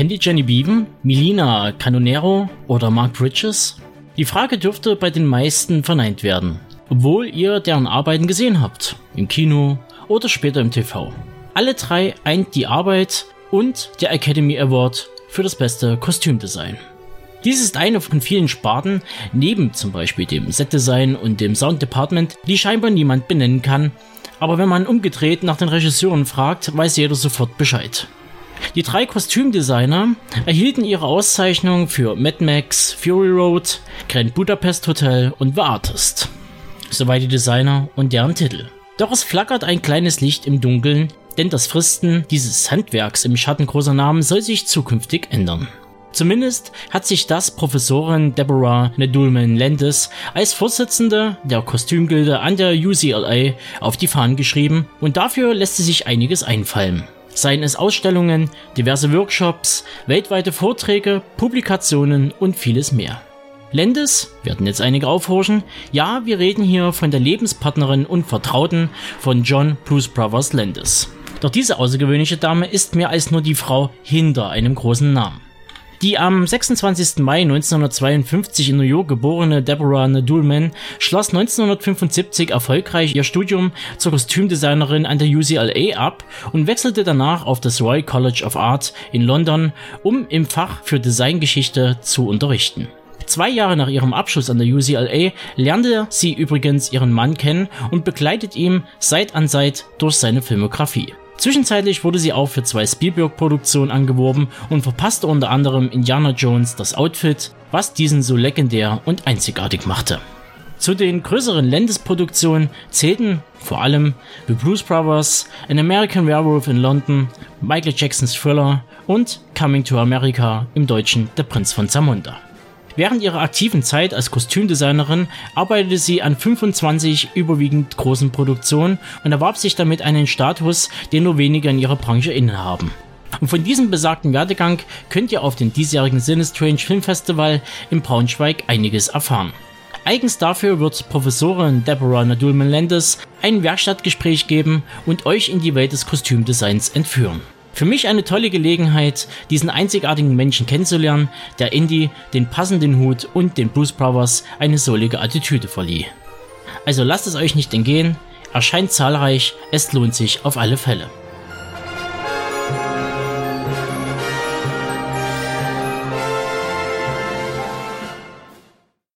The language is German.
Kennt ihr Jenny Beaven, Melina Canonero oder Mark Bridges? Die Frage dürfte bei den meisten verneint werden, obwohl ihr deren Arbeiten gesehen habt, im Kino oder später im TV. Alle drei eint die Arbeit und der Academy Award für das beste Kostümdesign. Dies ist eine von vielen Sparten, neben zum Beispiel dem Setdesign und dem Sound Department, die scheinbar niemand benennen kann, aber wenn man umgedreht nach den Regisseuren fragt, weiß jeder sofort Bescheid. Die drei Kostümdesigner erhielten ihre Auszeichnung für Mad Max, Fury Road, Grand Budapest Hotel und The Artist. Soweit die Designer und deren Titel. Doch es flackert ein kleines Licht im Dunkeln, denn das Fristen dieses Handwerks im Schatten großer Namen soll sich zukünftig ändern. Zumindest hat sich das Professorin Deborah Nedulman Landis als Vorsitzende der Kostümgilde an der UCLA auf die Fahnen geschrieben und dafür lässt sie sich einiges einfallen. Seien es Ausstellungen, diverse Workshops, weltweite Vorträge, Publikationen und vieles mehr. Landis, werden jetzt einige aufhorchen, ja, wir reden hier von der Lebenspartnerin und Vertrauten von John Blues Brothers Landis. Doch diese außergewöhnliche Dame ist mehr als nur die Frau hinter einem großen Namen. Die am 26. Mai 1952 in New York geborene Deborah Nadulman schloss 1975 erfolgreich ihr Studium zur Kostümdesignerin an der UCLA ab und wechselte danach auf das Royal College of Art in London, um im Fach für Designgeschichte zu unterrichten. Zwei Jahre nach ihrem Abschluss an der UCLA lernte sie übrigens ihren Mann kennen und begleitet ihm Seit an Seit durch seine Filmografie. Zwischenzeitlich wurde sie auch für zwei Spielberg-Produktionen angeworben und verpasste unter anderem Indiana Jones das Outfit, was diesen so legendär und einzigartig machte. Zu den größeren Landesproduktionen zählten vor allem The Blues Brothers, An American Werewolf in London, Michael Jacksons Thriller und Coming to America im Deutschen Der Prinz von Zamunda. Während ihrer aktiven Zeit als Kostümdesignerin arbeitete sie an 25 überwiegend großen Produktionen und erwarb sich damit einen Status, den nur wenige in ihrer Branche innehaben. Und von diesem besagten Werdegang könnt ihr auf dem diesjährigen Sinistrange Film Festival in Braunschweig einiges erfahren. Eigens dafür wird Professorin Deborah Nadulman Landis ein Werkstattgespräch geben und euch in die Welt des Kostümdesigns entführen. Für mich eine tolle Gelegenheit, diesen einzigartigen Menschen kennenzulernen, der Indy den passenden Hut und den Blues Brothers eine solige Attitüde verlieh. Also lasst es euch nicht entgehen, erscheint zahlreich, es lohnt sich auf alle Fälle.